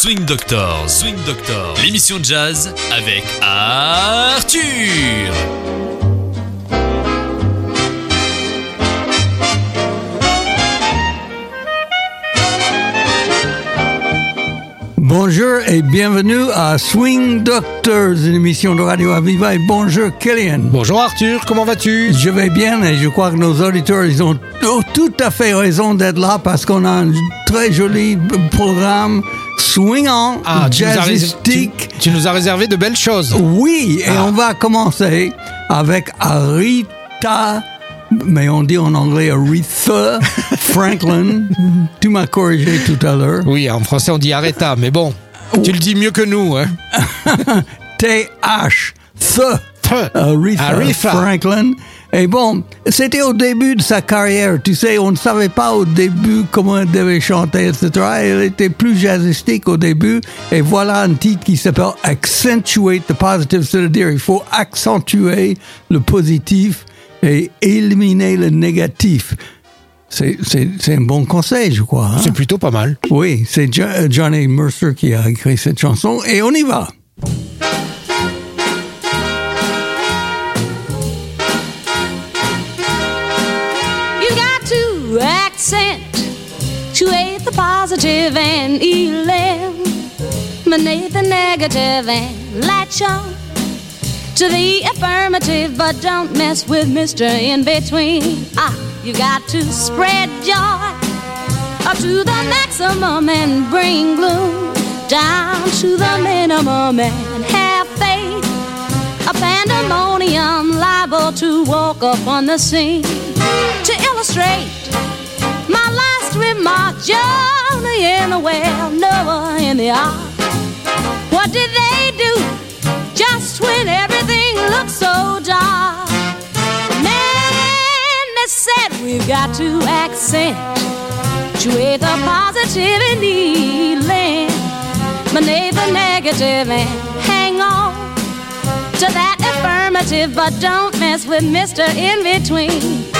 Swing Doctor, Swing Doctor, l'émission de jazz avec Arthur. Bonjour et bienvenue à Swing Doctors, une émission de Radio Aviva. Et bonjour Killian. Bonjour Arthur, comment vas-tu? Je vais bien et je crois que nos auditeurs, ils ont tout- tout à fait raison d'être là parce qu'on a un très joli programme Ah, nous, as rés- jazzistique. tu- tu nous as réservé de belles choses. Oui, et Ah. on va commencer avec Arita, mais on dit en anglais Aretha Franklin. tu m'as corrigé tout à l'heure. Oui, en français on dit Aretha, mais bon, tu le dis mieux que nous. Hein. T-H, Th, Th. Aretha, Aretha. Franklin. Et bon, c'était au début de sa carrière. Tu sais, on ne savait pas au début comment elle devait chanter, etc. Elle était plus jazzistique au début. Et voilà un titre qui s'appelle Accentuate the Positive, c'est-à-dire il faut accentuer le positif et éliminer le négatif. C'est un bon conseil, je crois. hein? C'est plutôt pas mal. Oui, c'est Jo- Johnny Mercer qui a écrit cette chanson et on y va. Positive and eliminate the negative and latch on to the affirmative, but don't mess with Mr. In Between. Ah, you got to spread joy up to the maximum and bring gloom down to the minimum and have faith. A pandemonium liable to walk up on the scene. To illustrate my last remark, Jonah in the well, Noah in the ark. What did they do just when everything looked so dark? Man, they said we've got to accentuate the positive and eliminate the negative and hang on to that affirmative, but don't mess with Mr. In Between.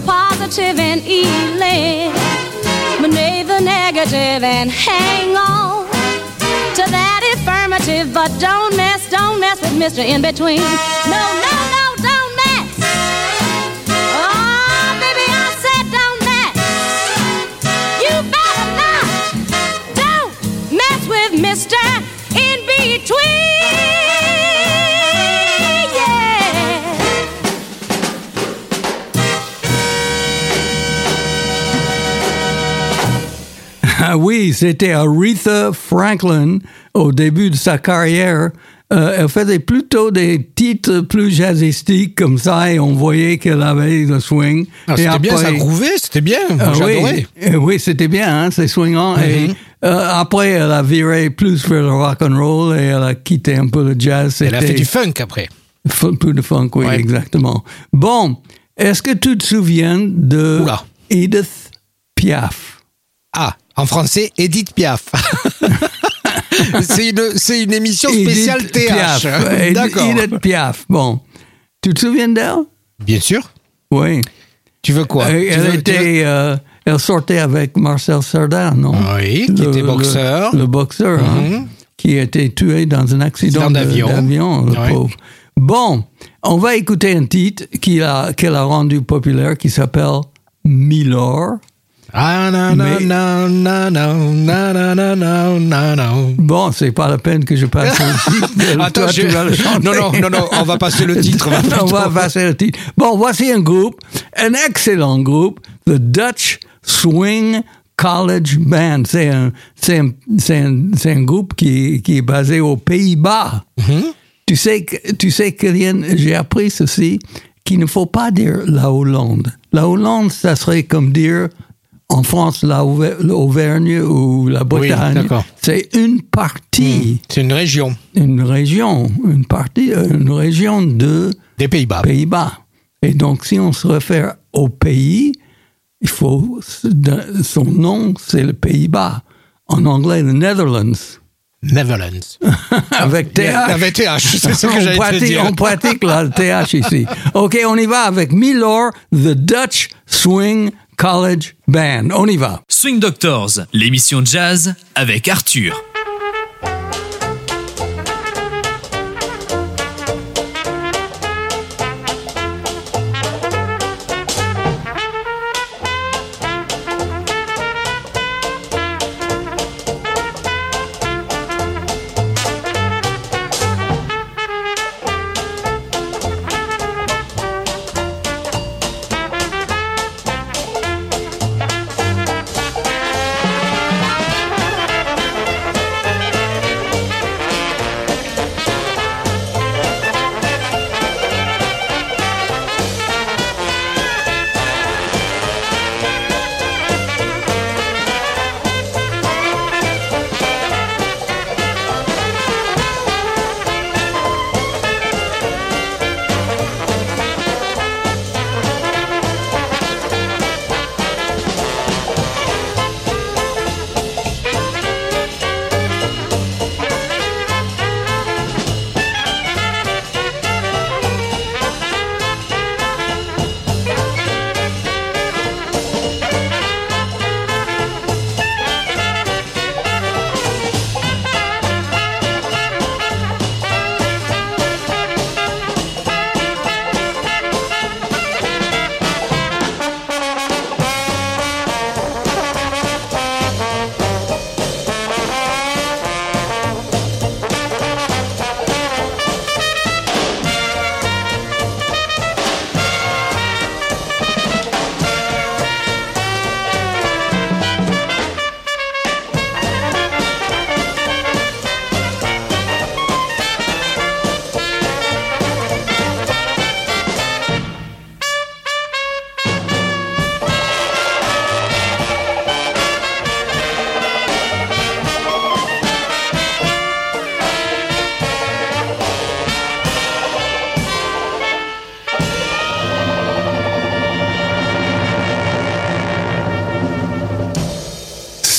The positive and eliminate the negative and hang on to that affirmative, but don't mess, don't mess with Mr. In Between. No, no, no, Ah oui, c'était Aretha Franklin au début de sa carrière. Euh, elle faisait plutôt des titres plus jazzistiques comme ça et on voyait qu'elle avait le swing. Ah, c'était bien, ça grouvait, c'était bien. Ah oui, euh, oui, c'était bien, hein, c'est swingant. Mhm. euh, après, elle a viré plus vers le rock and roll et elle a quitté un peu le jazz. Elle a fait du funk après. fun- peu de funk, oui, Ouais. exactement. Bon, est-ce que tu te souviens de Oula. Edith Piaf? Ah, en français, Edith Piaf. c'est une, c'est une émission Edith spéciale Piaf. TH. Edith- D'accord. Edith Piaf. Bon. Tu te souviens d'elle? Bien sûr. Oui. Tu veux quoi? Tu elle veux- était, euh, elle sortait avec Marcel Cerdan, non? Oui, qui était boxeur. Le, le boxeur, hein, Mhm. qui a été tué dans un accident Accident de- d'avion. le Ouais. pauvre. Bon, on va écouter un titre qu'il a, qu'elle a rendu populaire qui s'appelle Milor. Bon, c'est pas la peine que je passe le titre. Attends, Toi, je... non, non, non, non, on va passer le titre. on va passer le titre. Bon, voici un groupe, un excellent groupe, The Dutch Swing College Band. C'est un, un, un, un, groupe qui, qui, est basé aux Pays-Bas. Mhm. Tu sais, tu sais, j'ai appris ceci, qu'il ne faut pas dire la Hollande. La Hollande, ça serait comme dire en France, la Auver- l'Auvergne ou la Bretagne, c'est une partie, C'est une région une région, une partie, euh, une région de des Pays-Bas. Pays-Bas. Et donc, si on se réfère au pays, il faut son nom, c'est le Pays-Bas. En anglais, le Netherlands. Netherlands. Avec TH. Avec TH, c'est ce que on, j'allais te dire. on pratique la TH ici. OK, on y va avec Milor, The Dutch Swing College Band. On y va. Swing Doctors, l'émission jazz avec Arthur.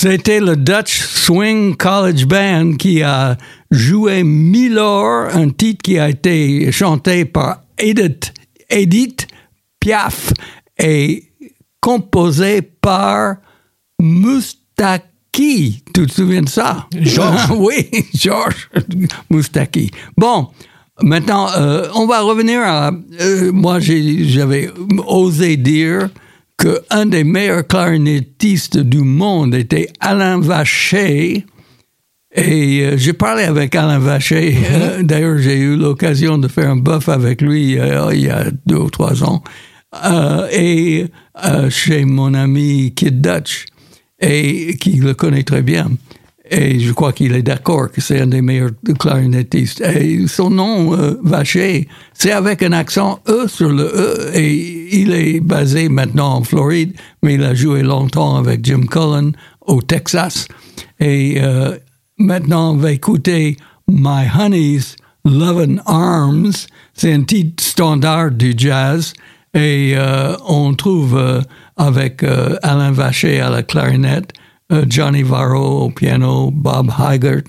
C'était le Dutch Swing College Band qui a joué Milor, un titre qui a été chanté par Edith, Edith Piaf et composé par Moustaki. Tu te souviens de ça? Georges. oui, Georges Moustaki. Bon, maintenant, euh, on va revenir à... euh, moi, j'avais osé dire qu'un des meilleurs clarinettistes du monde était Alain Vacher. Et euh, j'ai parlé avec Alain Vacher. Euh, D'ailleurs, j'ai eu l'occasion de faire un buff avec lui euh, il y a deux ou trois ans. Euh, et chez mon ami Kid Dutch, et qui le connaît très bien. Et je crois qu'il est d'accord que c'est un des meilleurs clarinettistes. Et son nom, euh, Vacher, c'est avec un accent E sur le E. Et il est basé maintenant en Floride, mais il a joué longtemps avec Jim Cullen au Texas. Et euh, maintenant, on va écouter My Honey's Love and Arms. C'est un titre standard du jazz. Et euh, on trouve euh, avec Alain Vacher à la clarinette, Johnny Varro au piano, Bob Heigert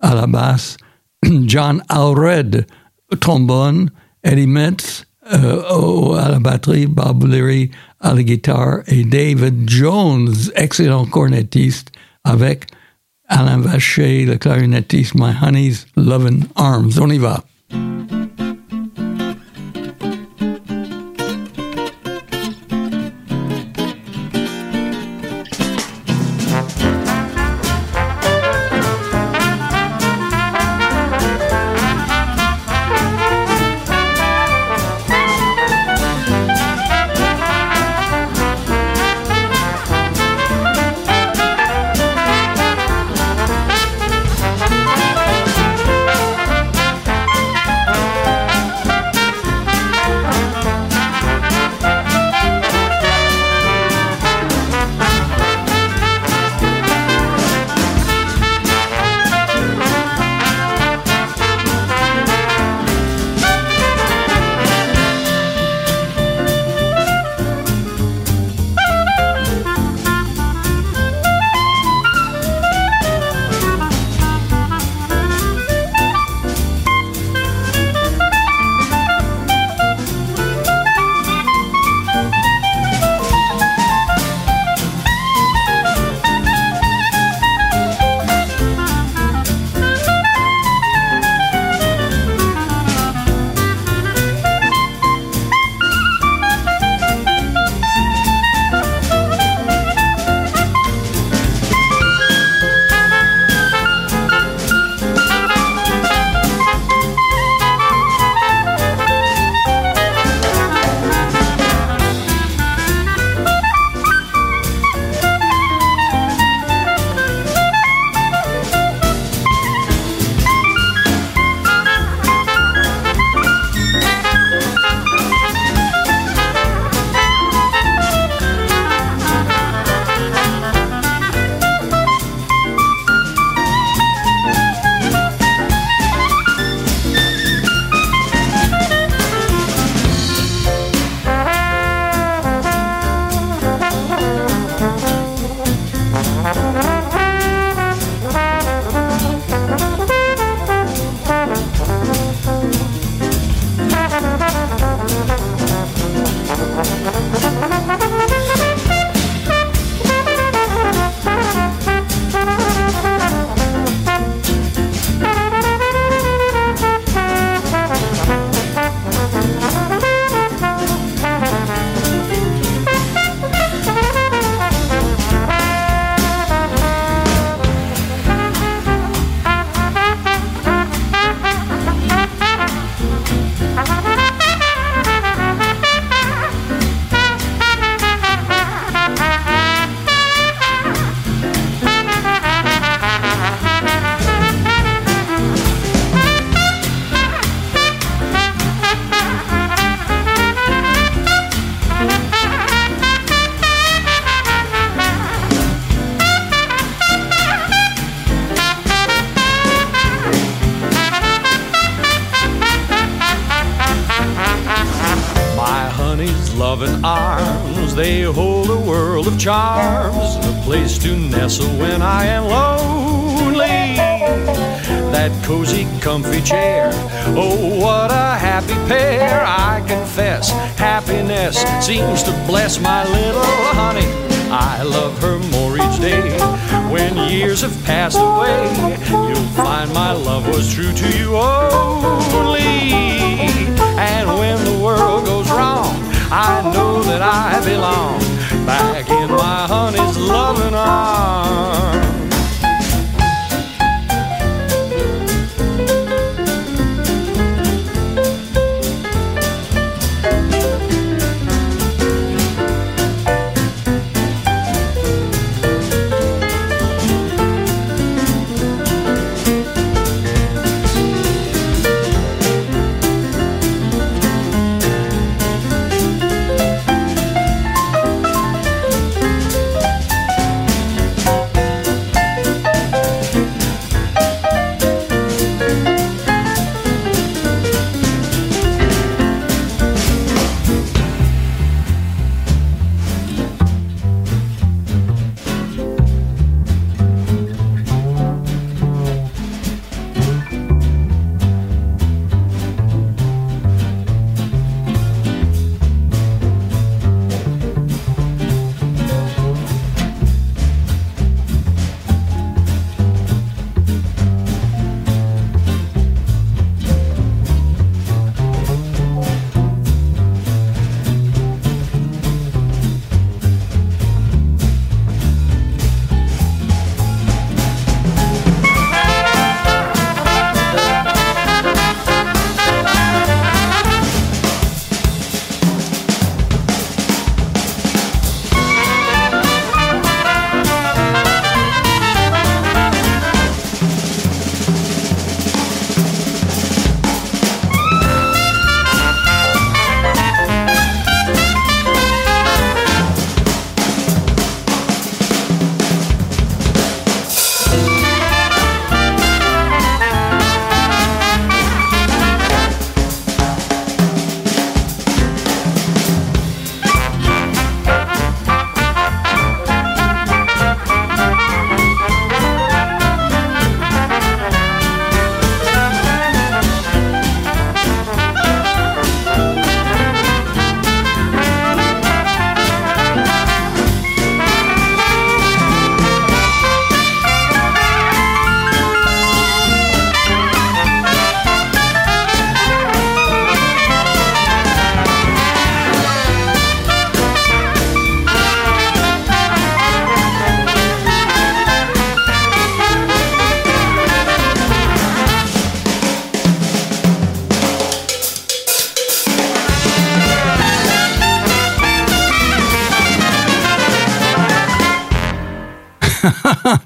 à la basse, John Alred trombone, Eddie Metz euh, à la batterie, Bob Leary à la guitare et David Jones, excellent cornettiste, avec Alain Vacher, le clarinettiste, My Honey's Lovin' Arms. On y va.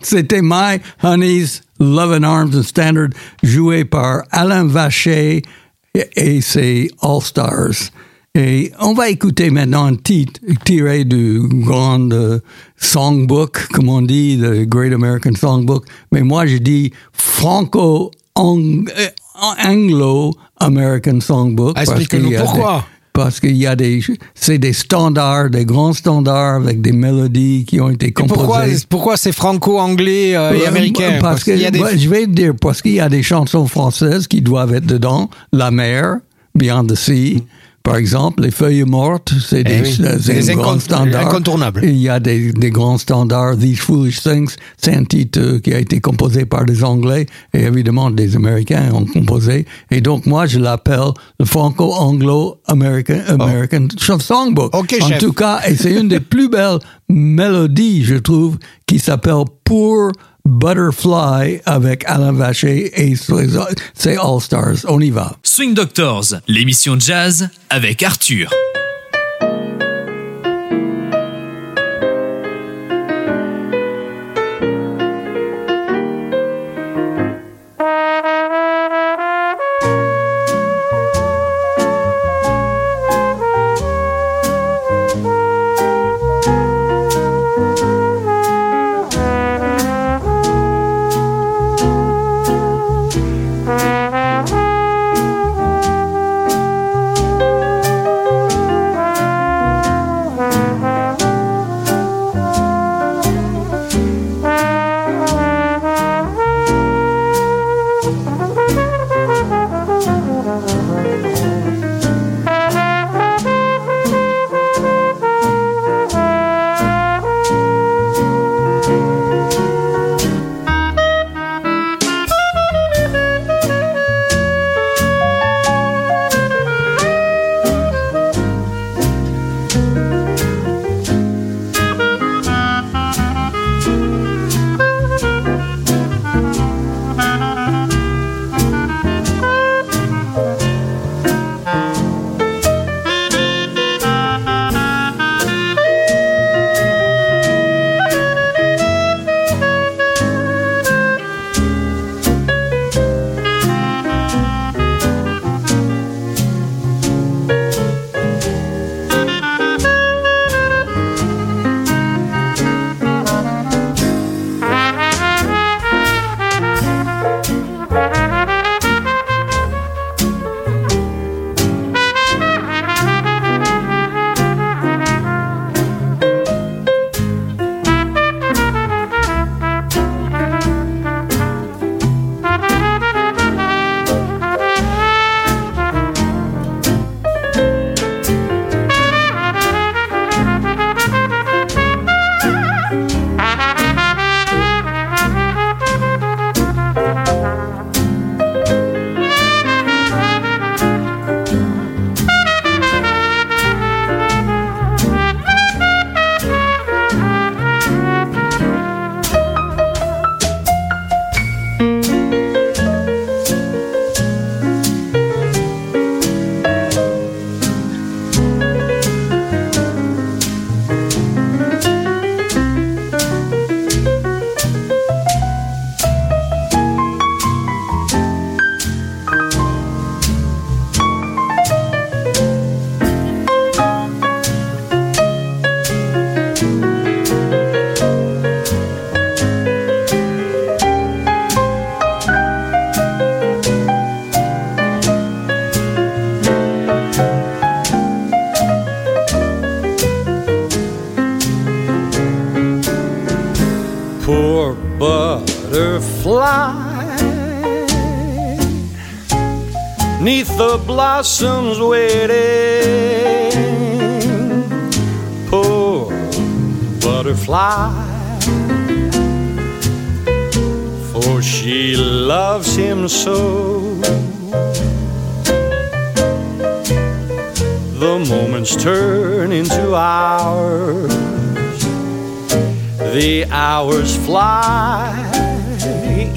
C'était My Honey's Love and Arms and Standard, joué par Alain Vacher et ses All-Stars. Et on va écouter maintenant un titre tiré du grand euh, songbook, comme on dit, le Great American Songbook. Mais moi, je dis franco-anglo-american songbook. parce Explique-nous pourquoi. des- parce qu'il y a des, c'est des standards, des grands standards avec des mélodies qui ont été Et composées. pourquoi, pourquoi c'est franco-anglais euh, et Euh, américain? Parce, que, qu'il y a des... ouais, je vais te dire, parce qu'il y a des chansons françaises qui doivent être dedans. La mer, Beyond the Sea, par exemple. Les feuilles mortes, c'est Eh des, oui, c'est des un grand incont- standard. incontournables. Il y a des, des grands standards. These Foolish Things, c'est un titre euh, qui a été composé par des Anglais et évidemment des Américains ont composé. Et donc moi, je l'appelle le Franco-Anglo-American American Songbook. Oh. Ok, en chef. tout cas, et c'est une des plus belles mélodies, je trouve, qui s'appelle Pour Butterfly avec Alain Vacher et ses ses All-Stars. On y va. Swing Doctors, l'émission jazz avec Arthur. Butterfly. Neath the blossoms waiting. Poor butterfly. For she loves him so. The moments turn into hours. The hours fly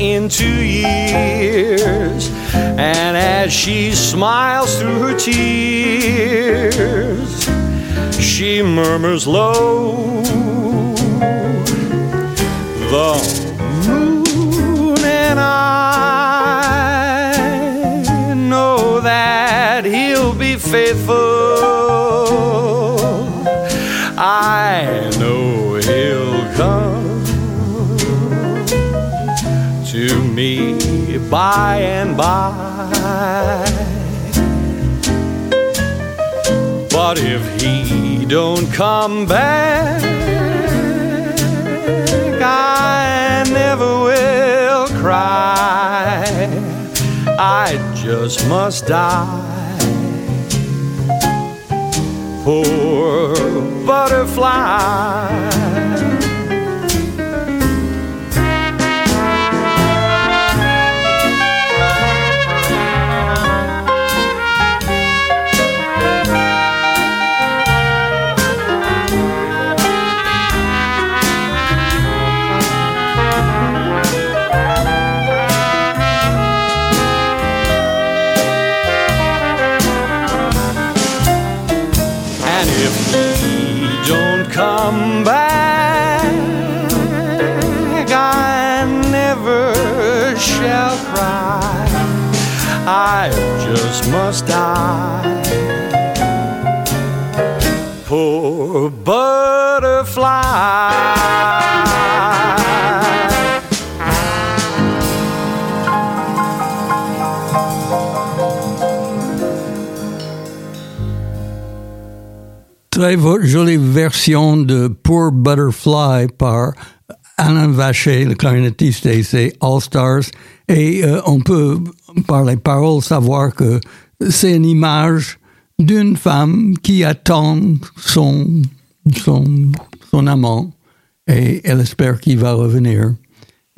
into years. And as she smiles through her tears, she murmurs low. The moon and I know that he'll be faithful. By and by. But if he don't come back, I never will cry. I just must die. Poor butterfly. Très jolie version de Poor Butterfly par Alain Vacher, le clarinettiste et ses All Stars. Et euh, on peut, par les paroles, savoir que c'est une image d'une femme qui attend son, son, amant et elle espère qu'il va revenir.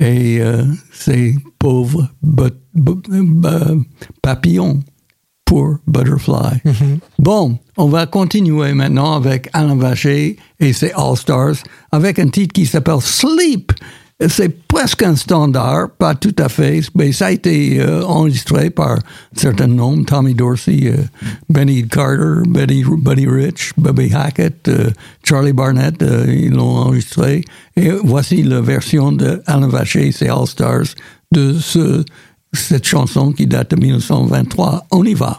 Et euh, ces pauvres but- bu- euh, papillons pour Butterfly. Bon, on va continuer maintenant avec Alain Vacher et ses All Stars avec un titre qui s'appelle Sleep. C'est presque un standard, pas tout à fait, mais ça a été euh, enregistré par un certain nombre, Tommy Dorsey, euh, Benny Carter, Betty, Buddy Rich, Bobby Hackett, euh, Charlie Barnett, ils l'ont enregistré. Et voici la version de Alain Vacher et ses All Stars de ce, cette chanson qui date de 1923. On y va.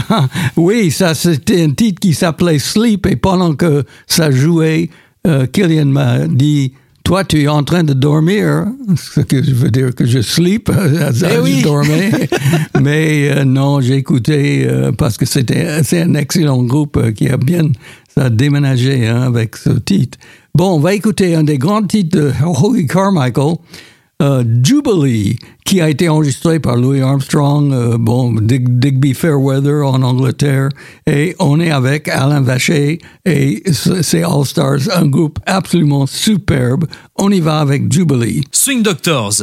oui, ça c'était un titre qui s'appelait Sleep et pendant que ça jouait, euh, Killian m'a dit toi, tu es en train de dormir, ce que je veux dire que je sleep, ça, Eh oui. je dormais. Mais euh, non, j'ai écouté euh, parce que c'était c'est un excellent groupe euh, qui a bien ça a déménagé hein, avec ce titre. Bon, on va écouter un des grands titres de Holy Carmichael, euh, Jubilee, qui a été enregistré par Louis Armstrong, euh, bon, Dig- Digby Fairweather en Angleterre, et on est avec Alain Vacher et c'est All Stars, un groupe absolument superbe. On y va avec Jubilee. Swing Doctors.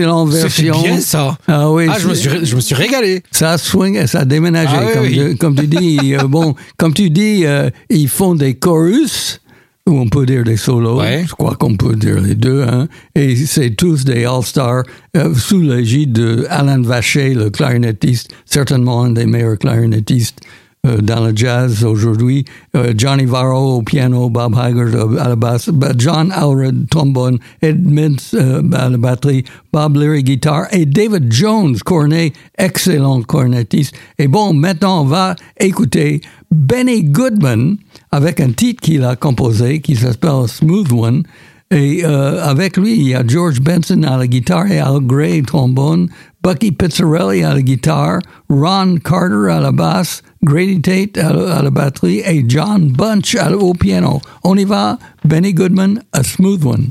Excellente version. bien ça. Ah oui, Ah, je me c'est- suis, je me suis régalé. Ça swing, ça a déménagé. Ah comme, oui. tu- comme tu dis, euh, bon, comme tu dis, euh, ils font des chorus, ou on peut dire des solos. Ouais. Je crois qu'on peut dire les deux. Hein, et c'est tous des All-Stars euh, sous l'égide de Alan Vacher, le clarinettiste, certainement un des meilleurs clarinettistes dans le jazz aujourd'hui. Euh, Johnny Varro au piano, Bob Haggard euh, à la basse, John Alred trombone, Ed Mintz euh, à la batterie, Bob Leary guitare et David Jones cornet, excellent cornettiste. Et bon, maintenant on va écouter Benny Goodman avec un titre qu'il a composé qui s'appelle Smooth One. Et euh, avec lui, il y a George Benson à la guitare et Al Gray trombone, Bucky Pizzarelli à la guitare, Ron Carter à la basse, Grady Tate à à la batterie et John Bunch au piano. On y va, Benny Goodman, A Smooth One.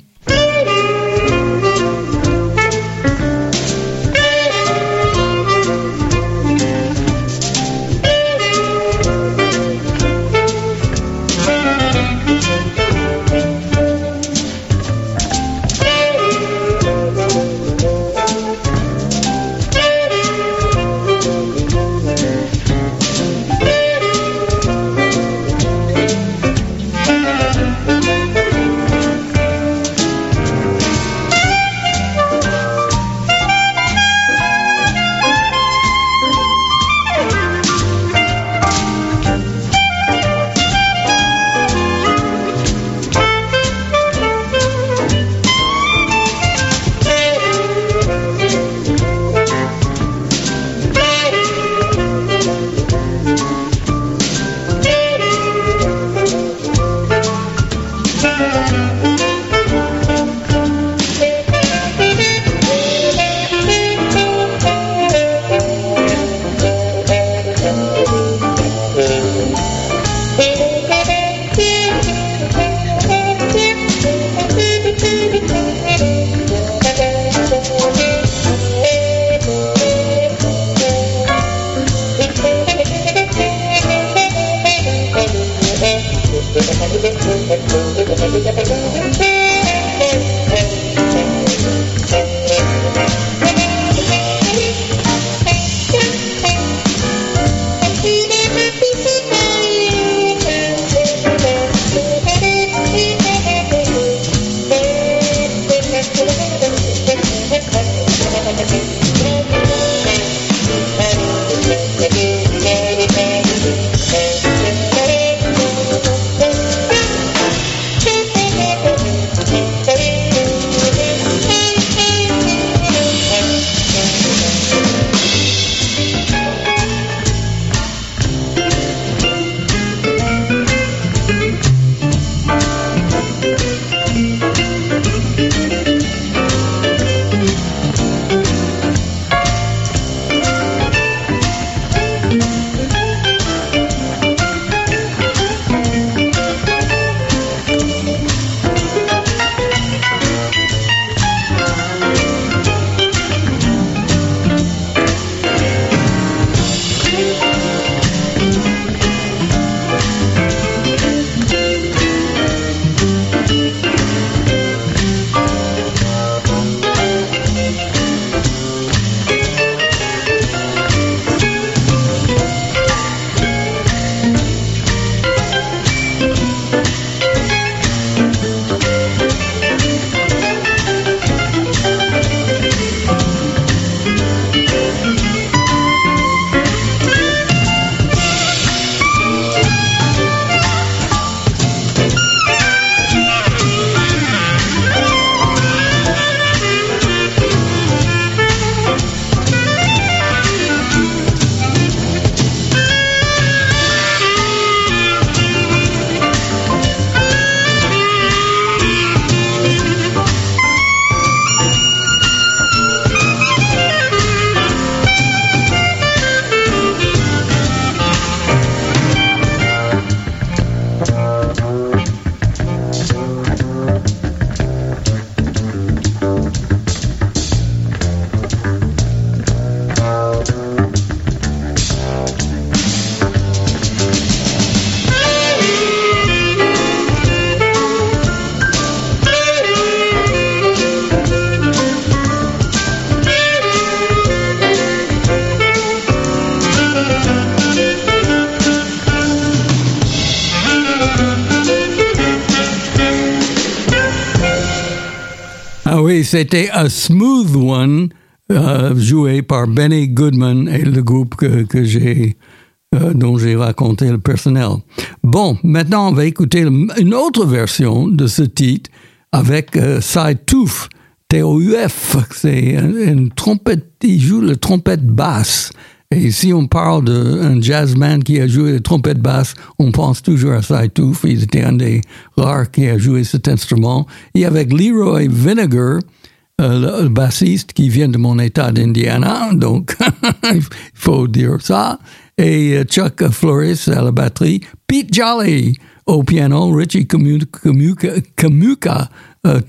C'était A Smooth One, euh, joué par Benny Goodman et le groupe que, que j'ai, euh, dont j'ai raconté le personnel. Bon, maintenant on va écouter une autre version de ce titre avec euh, Side Tooth, T-O-U-F. C'est un- une trompette, il joue la trompette basse. Et si on parle d'un jazzman qui a joué la trompette basse, on pense toujours à Cy Tooth. Il était un des rares qui a joué cet instrument. Et avec Leroy Vinegar, le, le bassiste qui vient de mon état d'Indiana, donc il faut dire ça. Et euh, Chuck Flores à la batterie. Pete Jolly au piano, Richie Kamuka, euh,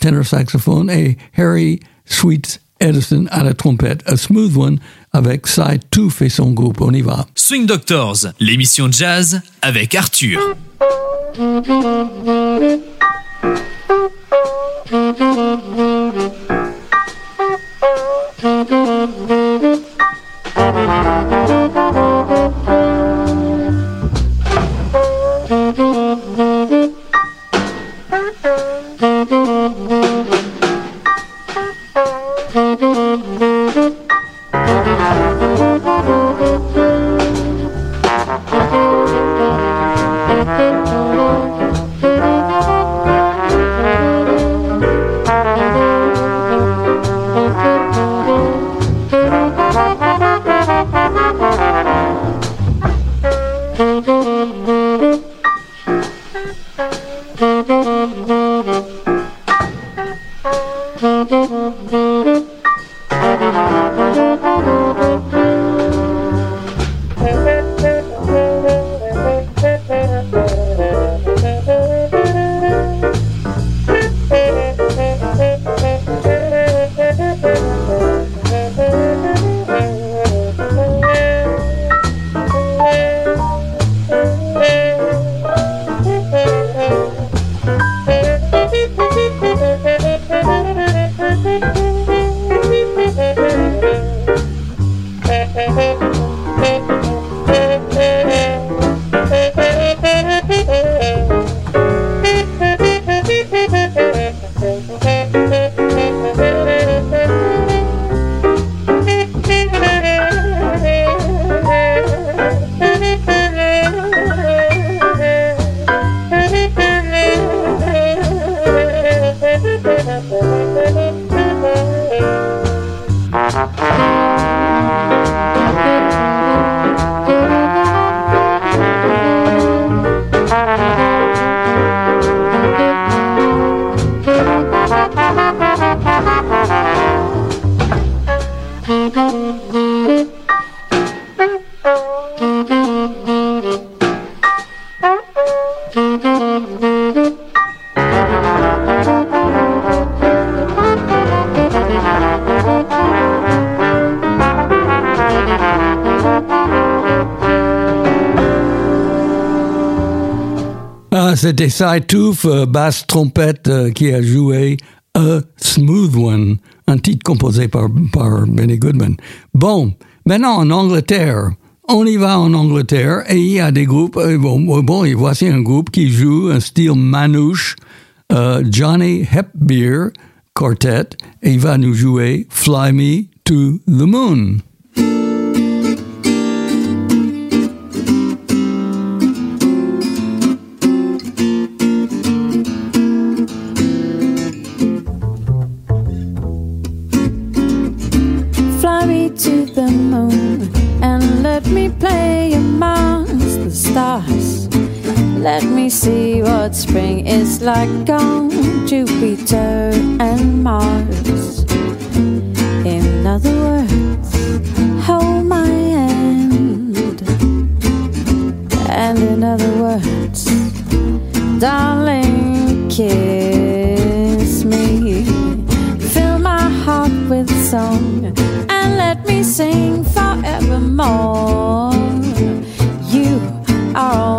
tenor saxophone et Harry Sweets Edison à la trompette. A smooth one avec Cy Tooth et son groupe. On y va. Swing Doctors, l'émission de jazz avec Arthur. Ah, c'était Cy euh, basse trompette, euh, qui a joué A Smooth One, un titre composé par, par Benny Goodman. Bon, maintenant en Angleterre. On y va en Angleterre et il y a des groupes. euh, Bon, bon voici un groupe qui joue un style manouche, euh, Johnny Hepbeer Quartet, et il va nous jouer Fly Me to the Moon. Play amongst the stars. Let me see what spring is like on Jupiter and Mars. In other words, hold my hand. And in other words, darling, kiss me. Fill my heart with song and let me sing forevermore our.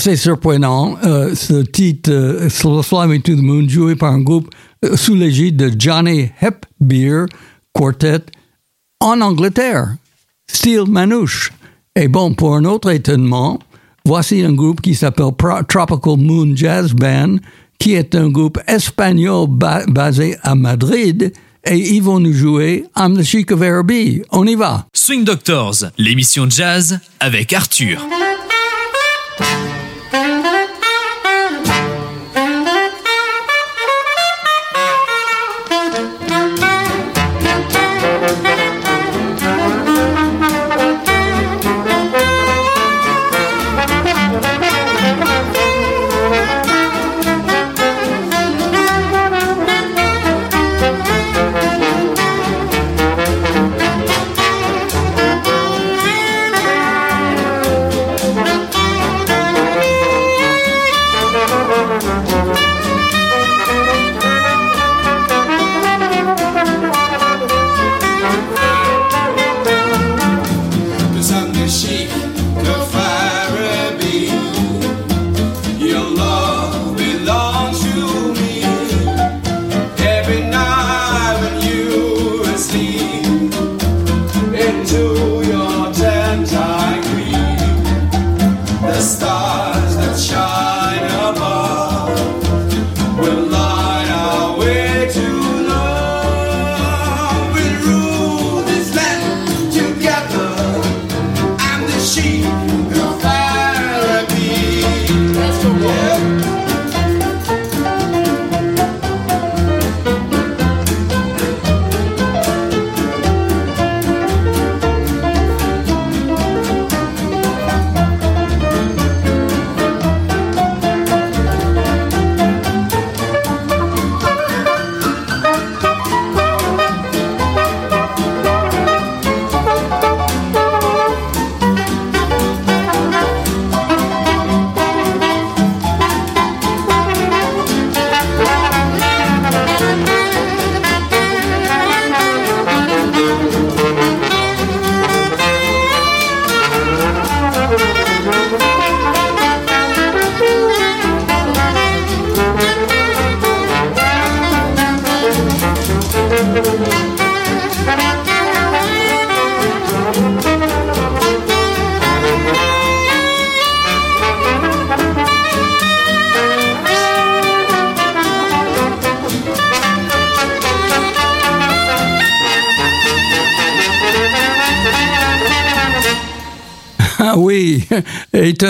Assez surprenant, euh, ce titre euh, to the Moon, joué par un groupe euh, sous l'égide de Johnny Hepbeer Quartet en Angleterre, Steel Manouche. Et bon, pour un autre étonnement, voici un groupe qui s'appelle Tropical Moon Jazz Band, qui est un groupe espagnol ba- basé à Madrid, et ils vont nous jouer I'm the Chic of Araby. On y va. Swing Doctors, l'émission jazz avec Arthur.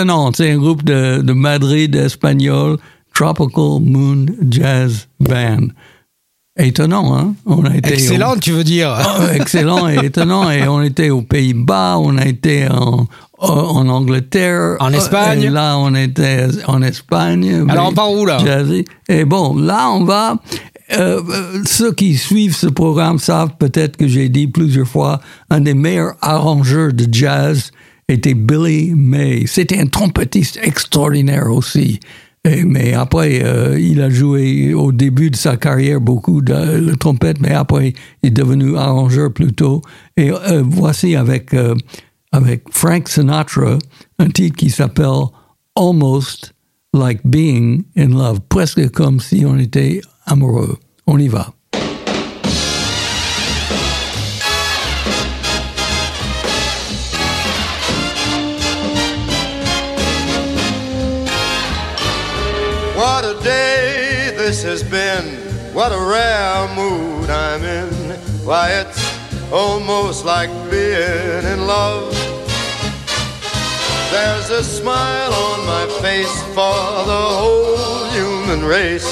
Étonnant. C'est un groupe de, de Madrid espagnol, Tropical Moon Jazz Band. Étonnant, hein? On a été Excellent, tu veux dire Oh, excellent et étonnant. Et on était aux Pays-Bas, on a été en, en Angleterre. En Espagne. Et là, on était en Espagne. Alors, on part où, là? Jazzy. Et bon, là, on va. euh, euh, ceux qui suivent ce programme savent peut-être que j'ai dit plusieurs fois un des meilleurs arrangeurs de jazz était Billy May. C'était un trompettiste extraordinaire aussi. Mais après, euh, il a joué au début de sa carrière beaucoup de la trompette, mais après, il est devenu arrangeur plutôt. Et euh, voici avec, euh, avec Frank Sinatra un titre qui s'appelle Almost Like Being in Love, presque comme si on était amoureux. On y va. This has been. What a rare mood I'm in. Why, it's almost like being in love. There's a smile on my face for the whole human race.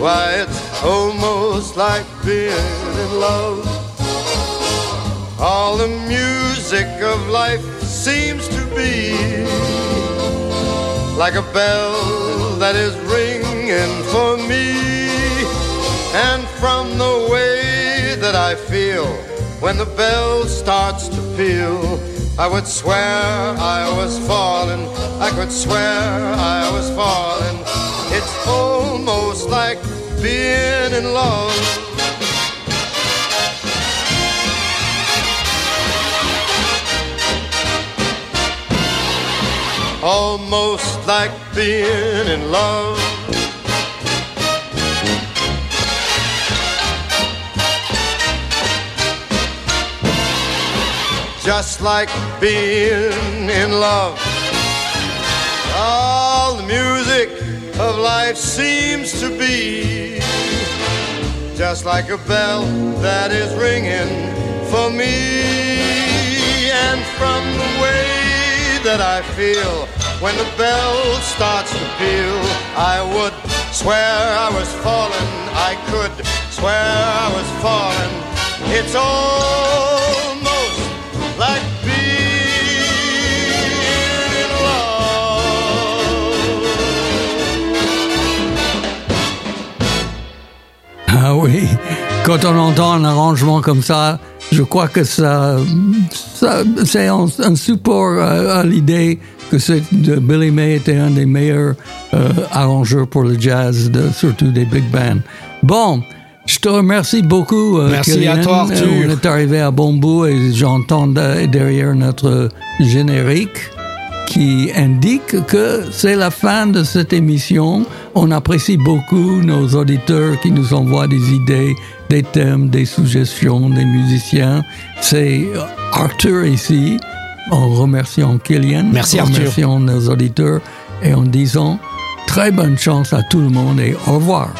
Why, it's almost like being in love. All the music of life seems to be like a bell that is ringing for me. And from the way that I feel when the bell starts to peal, I would swear I was falling. I could swear I was falling. It's almost like being in love. Almost like being in love. Just like being in love. All the music of life seems to be just like a bell that is ringing for me. And from the way that I feel when the bell starts to peal, I would swear I was falling. I could swear I was falling. It's almost Ah oui, quand on entend un arrangement comme ça, je crois que ça, ça c'est un, un support à, à l'idée que Billy May était un des meilleurs euh, arrangeurs pour le jazz, de- surtout des big bands. Bon, je te remercie beaucoup. euh, Merci à toi, Arthur. On est arrivé à bon bout et j'entends de- derrière notre générique qui indique que c'est la fin de cette émission. On apprécie beaucoup nos auditeurs qui nous envoient des idées, des thèmes, des suggestions, des musiciens. C'est Arthur ici, en remerciant Merci, en Arthur. remerciant nos auditeurs et en disant très bonne chance à tout le monde et au revoir.